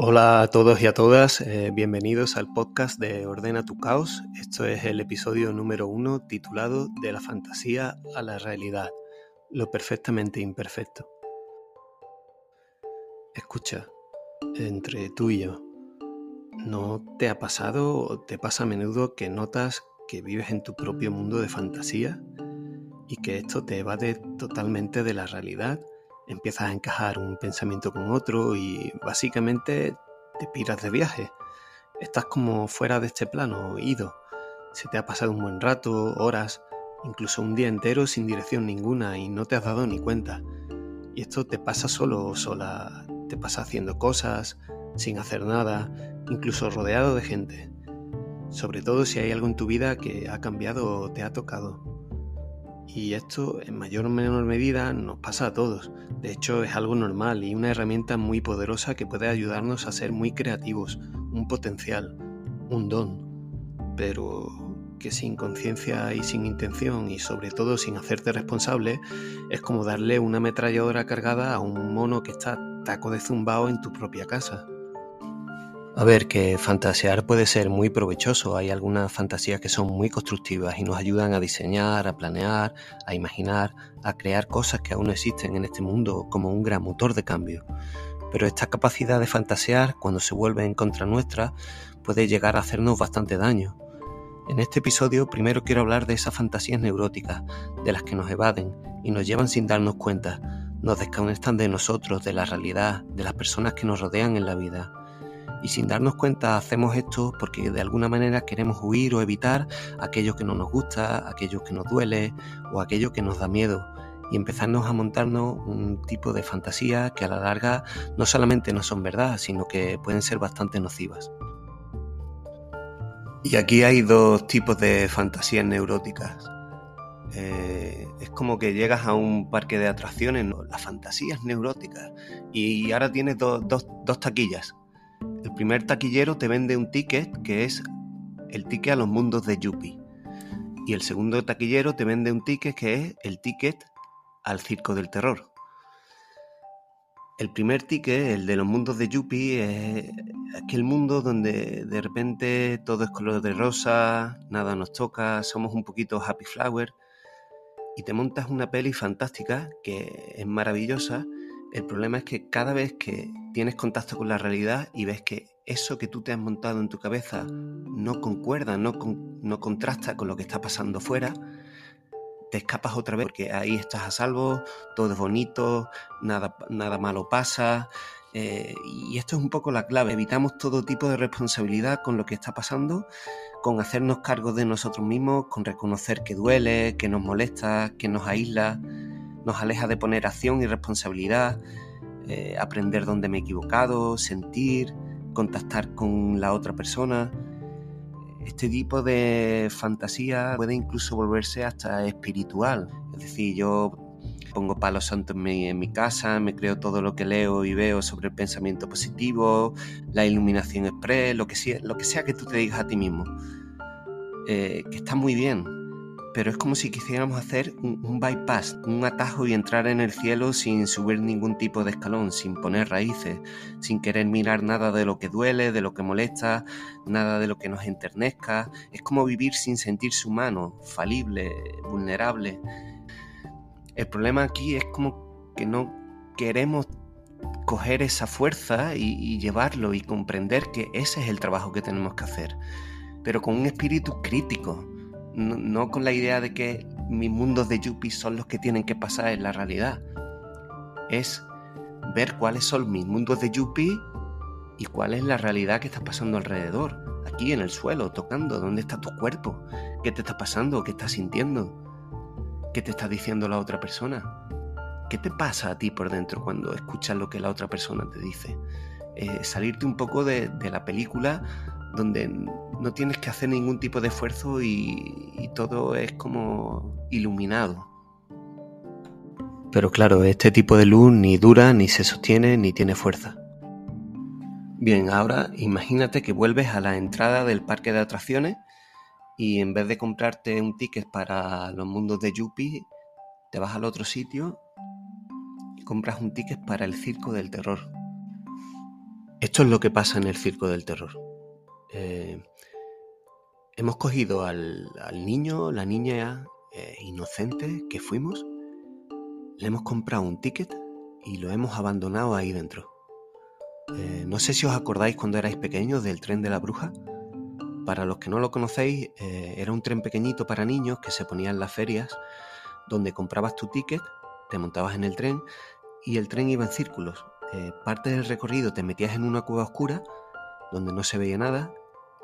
Hola a todos y a todas, eh, bienvenidos al podcast de Ordena tu Caos. Esto es el episodio número uno titulado De la fantasía a la realidad, lo perfectamente imperfecto. Escucha, entre tú y yo, ¿no te ha pasado o te pasa a menudo que notas que vives en tu propio mundo de fantasía y que esto te evade totalmente de la realidad? Empiezas a encajar un pensamiento con otro y básicamente te piras de viaje. Estás como fuera de este plano, ido. Se te ha pasado un buen rato, horas, incluso un día entero sin dirección ninguna y no te has dado ni cuenta. Y esto te pasa solo o sola, te pasa haciendo cosas, sin hacer nada, incluso rodeado de gente. Sobre todo si hay algo en tu vida que ha cambiado o te ha tocado. Y esto en mayor o menor medida nos pasa a todos. De hecho es algo normal y una herramienta muy poderosa que puede ayudarnos a ser muy creativos, un potencial, un don. Pero que sin conciencia y sin intención y sobre todo sin hacerte responsable es como darle una ametralladora cargada a un mono que está taco de zumbao en tu propia casa. A ver, que fantasear puede ser muy provechoso. Hay algunas fantasías que son muy constructivas y nos ayudan a diseñar, a planear, a imaginar, a crear cosas que aún no existen en este mundo como un gran motor de cambio. Pero esta capacidad de fantasear, cuando se vuelve en contra nuestra, puede llegar a hacernos bastante daño. En este episodio primero quiero hablar de esas fantasías neuróticas, de las que nos evaden y nos llevan sin darnos cuenta, nos desconectan de nosotros, de la realidad, de las personas que nos rodean en la vida y sin darnos cuenta hacemos esto porque de alguna manera queremos huir o evitar aquello que no nos gusta, aquello que nos duele o aquello que nos da miedo y empezarnos a montarnos un tipo de fantasía que a la larga no solamente no son verdad, sino que pueden ser bastante nocivas. Y aquí hay dos tipos de fantasías neuróticas. Eh, es como que llegas a un parque de atracciones, las fantasías neuróticas, y ahora tienes dos taquillas el primer taquillero te vende un ticket que es el ticket a los mundos de Yuppie. Y el segundo taquillero te vende un ticket que es el ticket al circo del terror. El primer ticket, el de los mundos de Yuppie, es aquel mundo donde de repente todo es color de rosa, nada nos toca, somos un poquito happy flower y te montas una peli fantástica que es maravillosa el problema es que cada vez que tienes contacto con la realidad y ves que eso que tú te has montado en tu cabeza no concuerda, no, no contrasta con lo que está pasando fuera, te escapas otra vez porque ahí estás a salvo, todo es bonito, nada, nada malo pasa. Eh, y esto es un poco la clave. Evitamos todo tipo de responsabilidad con lo que está pasando, con hacernos cargo de nosotros mismos, con reconocer que duele, que nos molesta, que nos aísla nos aleja de poner acción y responsabilidad, eh, aprender dónde me he equivocado, sentir, contactar con la otra persona. Este tipo de fantasía puede incluso volverse hasta espiritual. Es decir, yo pongo palos santos en mi, casa, me creo todo lo que leo y veo sobre el pensamiento positivo, la iluminación express, lo que sea, lo que, sea que tú te digas a ti mismo. Eh, que está muy bien, pero es como si quisiéramos hacer un, bypass, un atajo y entrar en el cielo sin subir ningún tipo de escalón, sin poner raíces, sin querer mirar nada de lo que duele, de lo que molesta, nada de lo que nos enternezca. Es como vivir sin sentirse humano, falible, vulnerable. El problema aquí es como que no queremos coger esa fuerza y, y llevarlo y comprender que ese es el trabajo que tenemos que hacer, pero con un espíritu crítico no, con la idea de que mis mundos de Yuppie son los que tienen que pasar en la realidad. Es ver cuáles son mis mundos de Yuppie y cuál es la realidad que está pasando alrededor, aquí en el suelo, tocando, dónde está tu cuerpo, qué te está pasando, qué estás sintiendo, qué te está diciendo la otra persona. ¿Qué te pasa a ti por dentro cuando escuchas lo que la otra persona te dice? Eh, salirte un poco de la película donde no tienes que hacer ningún tipo de esfuerzo y, todo es como iluminado. Pero claro, este tipo de luz ni dura, ni se sostiene, ni tiene fuerza. Bien, ahora imagínate que vuelves a la entrada del parque de atracciones y en vez de comprarte un ticket para los mundos de Yuppie, te vas al otro sitio y compras un ticket para el circo del terror. Esto es lo que pasa en el circo del terror. Eh, hemos cogido al, niño, la niña eh, inocente que fuimos, le hemos comprado un ticket y lo hemos abandonado ahí dentro. Eh, no sé si os acordáis cuando erais pequeños del tren de la bruja. Para los que no lo conocéis, era un tren pequeñito para niños que se ponía en las ferias, donde comprabas tu ticket, te montabas en el tren y el tren iba en círculos. Parte del recorrido te metías en una cueva oscura donde no se veía nada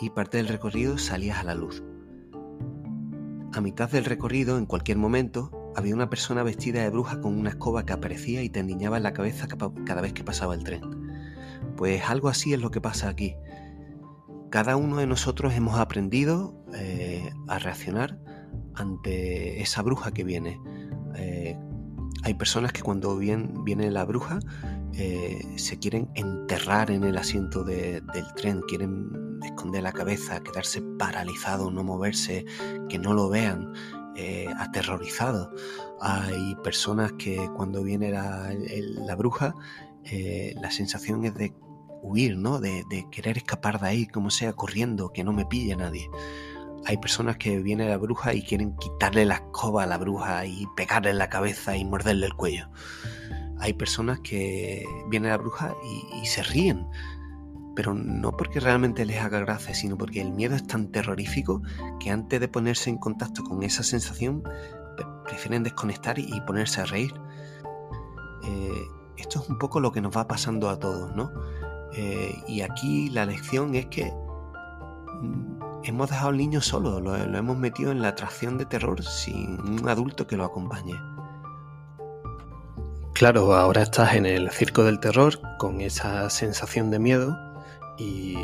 y parte del recorrido salías a la luz. A mitad del recorrido, en cualquier momento, había una persona vestida de bruja con una escoba que aparecía y te endiñaba en la cabeza cada vez que pasaba el tren. Pues algo así es lo que pasa aquí. Cada uno de nosotros hemos aprendido eh, a reaccionar ante esa bruja que viene. Eh, hay personas que cuando viene la bruja eh, se quieren enterrar en el asiento del tren, quieren esconder la cabeza, quedarse paralizado, no moverse, que no lo vean, eh, aterrorizados. Hay personas que cuando viene la, bruja, eh, la sensación es de huir, ¿no? De, de, querer escapar de ahí, como sea, corriendo, que no me pille nadie. Hay personas que viene la bruja y quieren quitarle la escoba a la bruja y pegarle en la cabeza y morderle el cuello hay personas que viene la bruja y, se ríen, pero no porque realmente les haga gracia, sino porque el miedo es tan terrorífico que antes de ponerse en contacto con esa sensación, prefieren desconectar y ponerse a reír. Eh, esto es un poco lo que nos va pasando a todos, ¿no? Eh, y aquí la lección es que mm, hemos dejado al niño solo, lo hemos metido en la atracción de terror sin un adulto que lo acompañe. Claro, ahora estás en el circo del terror con esa sensación de miedo y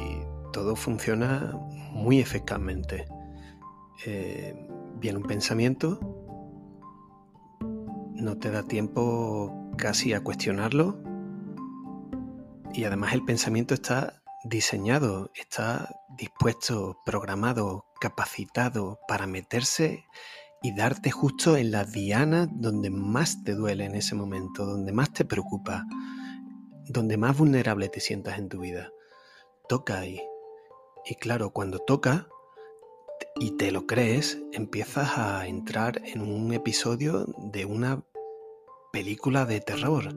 todo funciona muy eficazmente. Eh, viene un pensamiento, no te da tiempo casi a cuestionarlo y además el pensamiento está diseñado, está dispuesto, programado, capacitado para meterse y darte justo en la diana donde más te duele en ese momento, donde más te preocupa, donde más vulnerable te sientas en tu vida. Toca ahí. Y claro, cuando toca y te lo crees, empiezas a entrar en un episodio de una película de terror,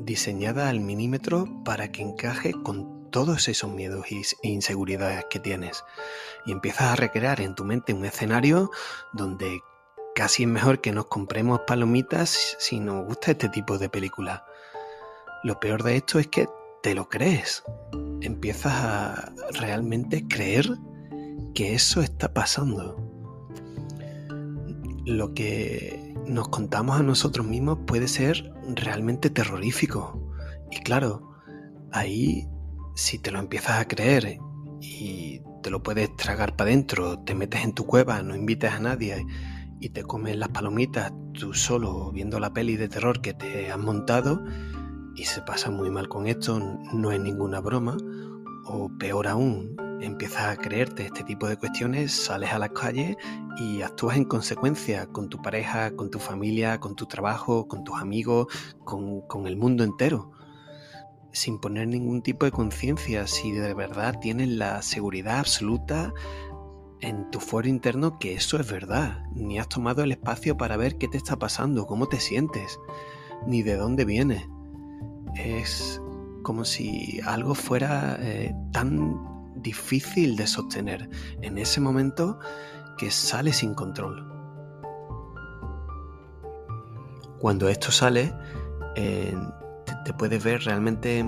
diseñada al milímetro para que encaje con todos esos miedos e inseguridades que tienes y empiezas a recrear en tu mente un escenario donde casi es mejor que nos compremos palomitas si nos gusta este tipo de película. Lo peor de esto es que te lo crees. Empiezas a realmente creer que eso está pasando. Lo que nos contamos a nosotros mismos puede ser realmente terrorífico. Y claro, ahí si te lo empiezas a creer y te lo puedes tragar para adentro, te metes en tu cueva, no invites a nadie y te comes las palomitas tú solo viendo la peli de terror que te has montado y se pasa muy mal con esto, no es ninguna broma, o peor aún, empiezas a creerte este tipo de cuestiones, sales a las calles y actúas en consecuencia con tu pareja, con tu familia, con tu trabajo, con tus amigos, con, con el mundo entero sin poner ningún tipo de conciencia, si de verdad tienes la seguridad absoluta en tu foro interno que eso es verdad, ni has tomado el espacio para ver qué te está pasando, cómo te sientes, ni de dónde viene. Es como si algo fuera eh, tan difícil de sostener en ese momento que sale sin control. Cuando esto sale, eh, te puedes ver realmente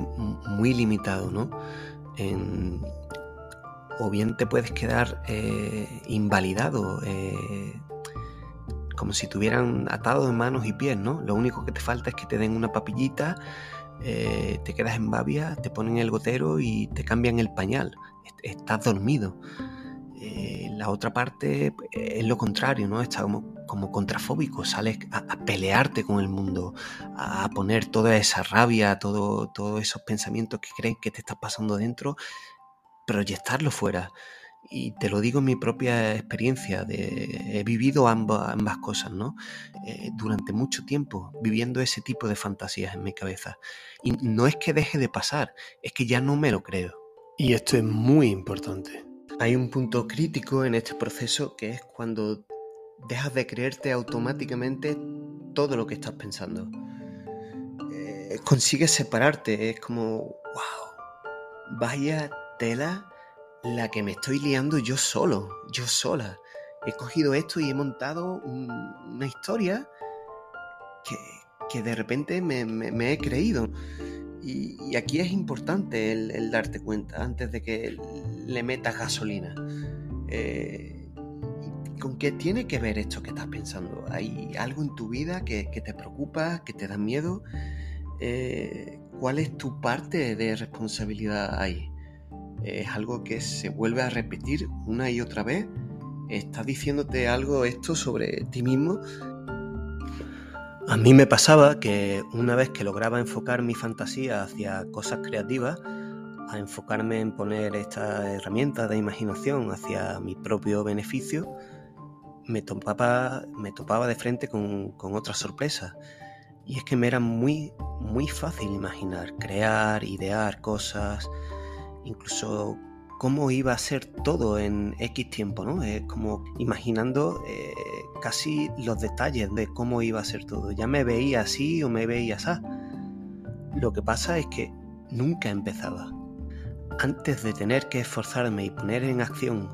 muy limitado, ¿no? o bien te puedes quedar eh, invalidado, como si tuvieran atado de manos y pies, ¿no? Lo único que te falta es que te den una papillita, eh, te quedas en babia, te ponen el gotero y te cambian el pañal. Estás dormido. la otra parte es lo contrario, ¿no? Está como como contrafóbico, sales a, pelearte con el mundo, a poner toda esa rabia, todo, todos esos pensamientos que creen que te estás pasando dentro, proyectarlo fuera. Y te lo digo en mi propia experiencia, de, he vivido ambas, ambas cosas, ¿no? Eh, durante mucho tiempo, viviendo ese tipo de fantasías en mi cabeza. Y no es que deje de pasar, es que ya no me lo creo. Y esto es muy importante. Hay un punto crítico en este proceso que es cuando dejas de creerte automáticamente todo lo que estás pensando. Eh, consigues separarte, es como, wow, vaya tela la que me estoy liando yo solo, yo sola. He cogido esto y he montado una historia que, de repente me, he creído. Y, aquí es importante el, darte cuenta antes de que le metas gasolina. Eh, ¿Con qué tiene que ver esto que estás pensando? ¿Hay algo en tu vida que, te preocupa, que te da miedo? Eh, ¿Cuál es tu parte de responsabilidad ahí? Es algo que se vuelve a repetir una y otra vez. Está diciéndote algo esto sobre ti mismo. A mí me pasaba que una vez que lograba enfocar mi fantasía hacia cosas creativas, a enfocarme en poner esta herramienta de imaginación hacia mi propio beneficio, me topaba, me topaba de frente con, con otras sorpresas. Y es que me era muy, muy fácil imaginar, crear, idear cosas, incluso cómo iba a ser todo en X tiempo, ¿no? Es como imaginando eh, casi los detalles de cómo iba a ser todo. Ya me veía así o me veía así. Lo que pasa es que nunca empezaba. Antes de tener que esforzarme y poner en acción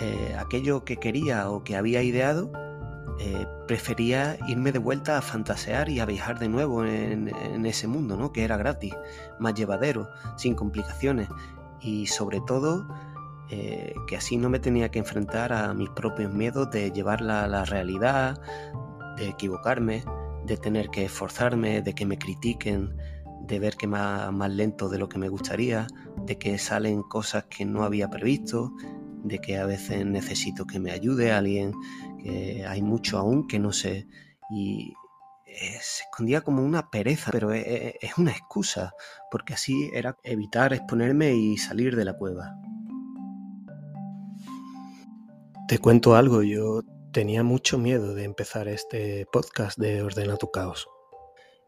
eh, aquello que quería o que había ideado, eh, prefería irme de vuelta a fantasear y a viajar de nuevo en, ese mundo, ¿no? Que era gratis, más llevadero, sin complicaciones y sobre todo eh, que así no me tenía que enfrentar a mis propios miedos de llevarla a la realidad, de equivocarme, de tener que esforzarme, de que me critiquen, de ver que más, más lento de lo que me gustaría, de que salen cosas que no había previsto, de que a veces necesito que me ayude alguien, que hay mucho aún que no sé. Y eh, se escondía como una pereza, pero e, e, es una excusa, porque así era evitar exponerme y salir de la cueva. Te cuento algo, yo tenía mucho miedo de empezar este podcast de Ordena tu Caos.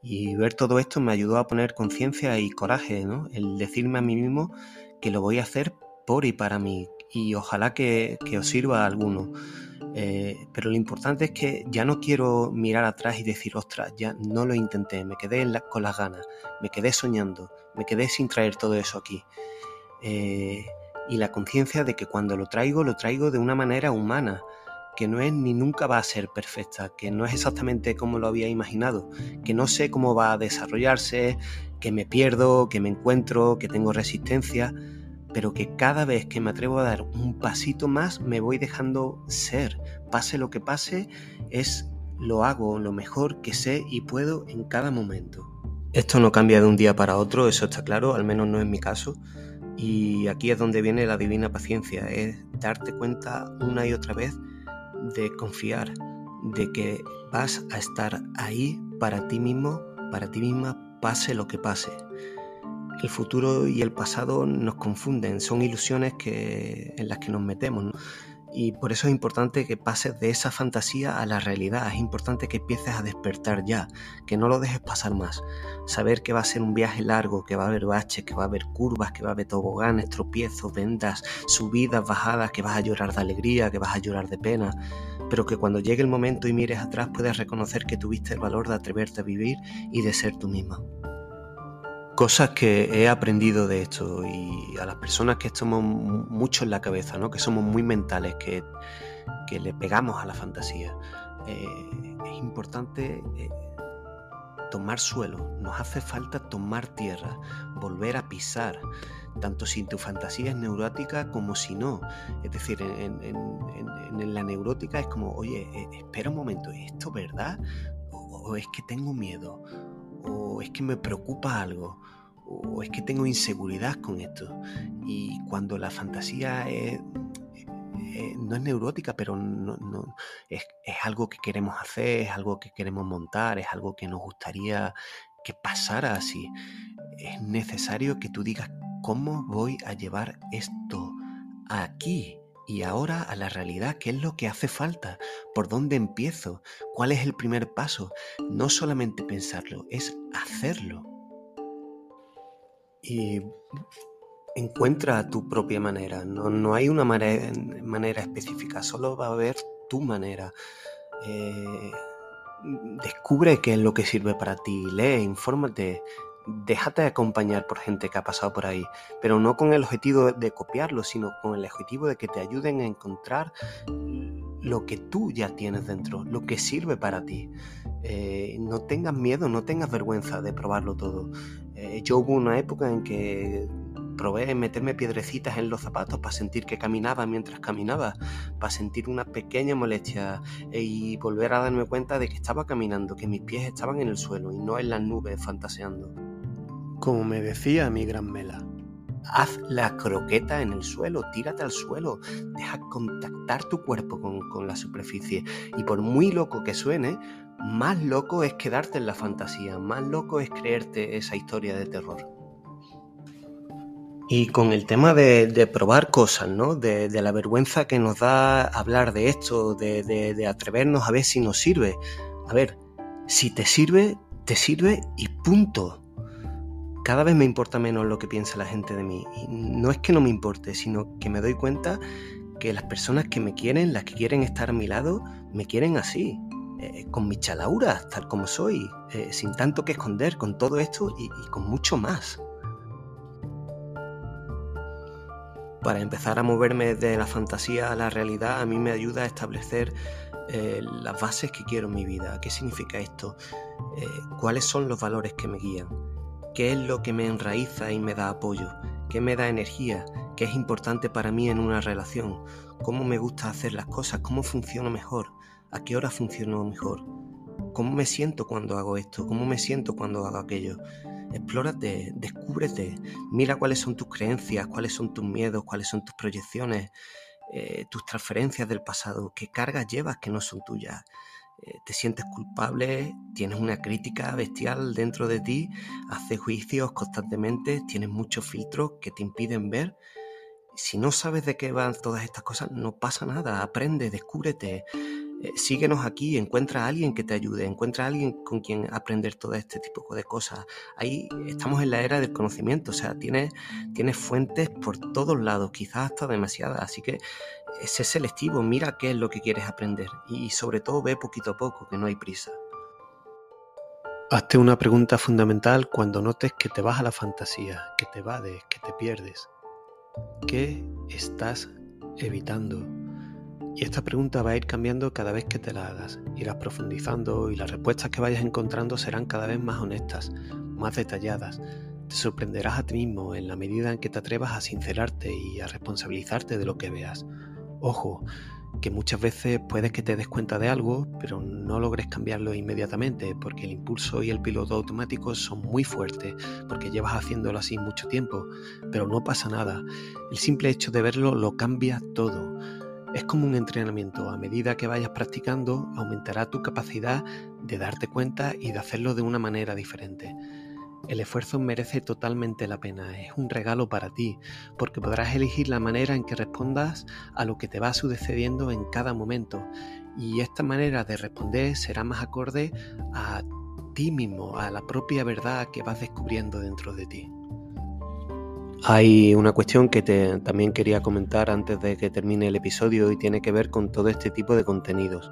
Y ver todo esto me ayudó a poner conciencia y coraje, ¿no? El decirme a mí mismo que lo voy a hacer por y para mí, y ojalá que, os sirva a alguno. Eh, pero lo importante es que ya no quiero mirar atrás y decir, ostras, ya no lo intenté, me quedé con las ganas, me quedé soñando, me quedé sin traer todo eso aquí. Eh, y la conciencia de que cuando lo traigo, lo traigo de una manera humana, que no es ni nunca va a ser perfecta, que no es exactamente como lo había imaginado, que no sé cómo va a desarrollarse, que me pierdo, que me encuentro, que tengo resistencia, pero que cada vez que me atrevo a dar un pasito más me voy dejando ser. Pase lo que pase, es lo hago lo mejor que sé y puedo en cada momento. Esto no cambia de un día para otro, eso está claro, al menos no es mi caso. Y aquí es donde viene la divina paciencia, es darte cuenta una y otra vez de confiar, de que vas a estar ahí para ti mismo, para ti misma, pase lo que pase. El futuro y el pasado nos confunden, son ilusiones que, en las que nos metemos. Y por eso es importante que pases de esa fantasía a la realidad. Es importante que empieces a despertar ya, que no lo dejes pasar más. Saber que va a ser un viaje largo, que va a haber baches, que va a haber curvas, que va a haber toboganes, tropiezos, vendas, subidas, bajadas, que vas a llorar de alegría, que vas a llorar de pena. Pero que cuando llegue el momento y mires atrás puedas reconocer que tuviste el valor de atreverte a vivir y de ser tú misma. Cosas que he aprendido de esto y a las personas que estamos mucho en la cabeza, ¿no? que somos muy mentales, que, le pegamos a la fantasía, eh, es importante eh, tomar suelo, nos hace falta tomar tierra, volver a pisar, tanto si tu fantasía es neurótica como si no. Es decir, en, la neurótica es como, oye, eh, espera un momento, ¿es esto verdad? o es que tengo miedo? O es que me preocupa algo, o es que tengo inseguridad con esto. Y cuando la fantasía es, eh, no es neurótica, pero no, es, algo que queremos hacer, es algo que queremos montar, es algo que nos gustaría que pasara así. Es necesario que tú digas cómo voy a llevar esto aquí y ahora a la realidad, qué es lo que hace falta, por dónde empiezo, cuál es el primer paso. No solamente pensarlo, es hacerlo. Y encuentra tu propia manera, no, hay una manera, específica, solo va a haber tu manera. Eh, descubre qué es lo que sirve para ti, lee, infórmate, déjate acompañar por gente que ha pasado por ahí, pero no con el objetivo de copiarlo, sino con el objetivo de que te ayuden a encontrar lo que tú ya tienes dentro, lo que sirve para ti. Eh, no tengas miedo, no tengas vergüenza de probarlo todo. Eh, yo hubo una época en que probé meterme piedrecitas en los zapatos para sentir que caminaba mientras caminaba, para sentir una pequeña molestia eh, y volver a darme cuenta de que estaba caminando, que mis pies estaban en el suelo y no en las nubes fantaseando. Como me decía mi gran Mela. Haz la croqueta en el suelo, tírate al suelo, deja contactar tu cuerpo con, con la superficie y por muy loco que suene, más loco es quedarte en la fantasía, más loco es creerte esa historia de terror. Y con el tema de, probar cosas, ¿no? De, la vergüenza que nos da hablar de esto, de, atrevernos a ver si nos sirve. A ver, si te sirve, te sirve y punto. Cada vez me importa menos lo que piensa la gente de mí. Y no es que no me importe, sino que me doy cuenta que las personas que me quieren, las que quieren estar a mi lado, me quieren así. Eh, con mi chalaura, tal como soy, eh, sin tanto que esconder, con todo esto y con mucho más. para empezar a moverme de la fantasía a la realidad, a mí me ayuda a establecer eh, las bases que quiero en mi vida. ¿Qué significa esto? ¿Cuáles son los valores que me guían? ¿Qué es lo que me enraiza y me da apoyo? ¿Qué me da energía? ¿Qué es importante para mí en una relación? ¿Cómo me gusta hacer las cosas? ¿Cómo funciono mejor? ¿A qué hora funciono mejor? ¿Cómo me siento cuando hago esto? ¿Cómo me siento cuando hago aquello? explórate, descúbrete, mira cuáles son tus creencias, cuáles son tus miedos, cuáles son tus proyecciones, eh, tus transferencias del pasado, qué cargas llevas que no son tuyas. Eh, te sientes culpable, tienes una crítica bestial dentro de ti, haces juicios constantemente, tienes muchos filtros que te impiden ver. Si no sabes de qué van todas estas cosas, no pasa nada, aprende, descúbrete, eh, síguenos aquí, encuentra a alguien que te ayude, encuentra a alguien con quien aprender todo este tipo de cosas. Ahí estamos en la era del conocimiento, o sea, tienes, fuentes por todos lados, quizás hasta demasiadas, así que sé selectivo, mira qué es lo que quieres aprender y sobre todo ve poquito a poco, que no hay prisa. Hazte una pregunta fundamental cuando notes que te vas a la fantasía, que te vades, que te pierdes. ¿Qué estás evitando? Y esta pregunta va a ir cambiando cada vez que te la hagas. Irás profundizando y las respuestas que vayas encontrando serán cada vez más honestas, más detalladas. Te sorprenderás a ti mismo en la medida en que te atrevas a sincerarte y a responsabilizarte de lo que veas. Ojo, que muchas veces puedes que te des cuenta de algo, pero no logres cambiarlo inmediatamente, porque el impulso y el piloto automático son muy fuertes, porque llevas haciéndolo así mucho tiempo, pero no pasa nada. El simple hecho de verlo lo cambia todo. Es como un entrenamiento. A medida que vayas practicando, aumentará tu capacidad de darte cuenta y de hacerlo de una manera diferente. El esfuerzo merece totalmente la pena, es un regalo para ti, porque podrás elegir la manera en que respondas a lo que te va sucediendo en cada momento. Y esta manera de responder será más acorde a ti mismo, a la propia verdad que vas descubriendo dentro de ti. Hay una cuestión que también quería comentar antes de que termine el episodio y tiene que ver con todo este tipo de contenidos.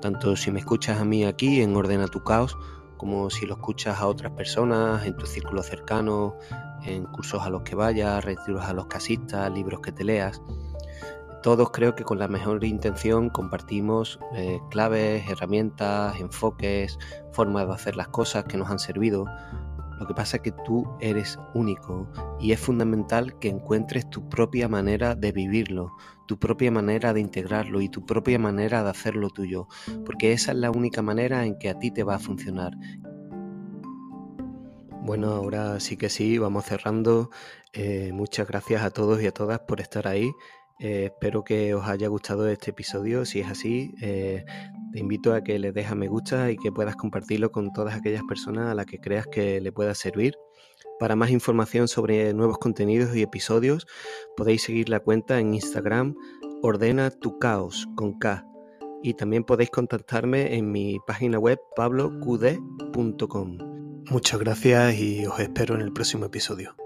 Tanto si me escuchas a mí aquí en Ordena tu Caos, como si lo escuchas a otras personas en tu círculo cercano, en cursos a los que vayas, retiros a los casistas, libros que te leas. Todos creo que con la mejor intención compartimos eh, claves, herramientas, enfoques, formas de hacer las cosas que nos han servido lo que pasa es que tú eres único y es fundamental que encuentres tu propia manera de vivirlo, tu propia manera de integrarlo y tu propia manera de hacerlo tuyo, porque esa es la única manera en que a ti te va a funcionar. Bueno, ahora sí que sí, vamos cerrando. Eh, muchas gracias a todos y a todas por estar ahí. Eh, espero que os haya gustado este episodio. Si es así, eh, te invito a que le dejes me gusta y que puedas compartirlo con todas aquellas personas a las que creas que le pueda servir. Para más información sobre nuevos contenidos y episodios, podéis seguir la cuenta en Instagram Ordena tu caos con K. Y también podéis contactarme en mi página web pabloqd.com. Muchas gracias y os espero en el próximo episodio.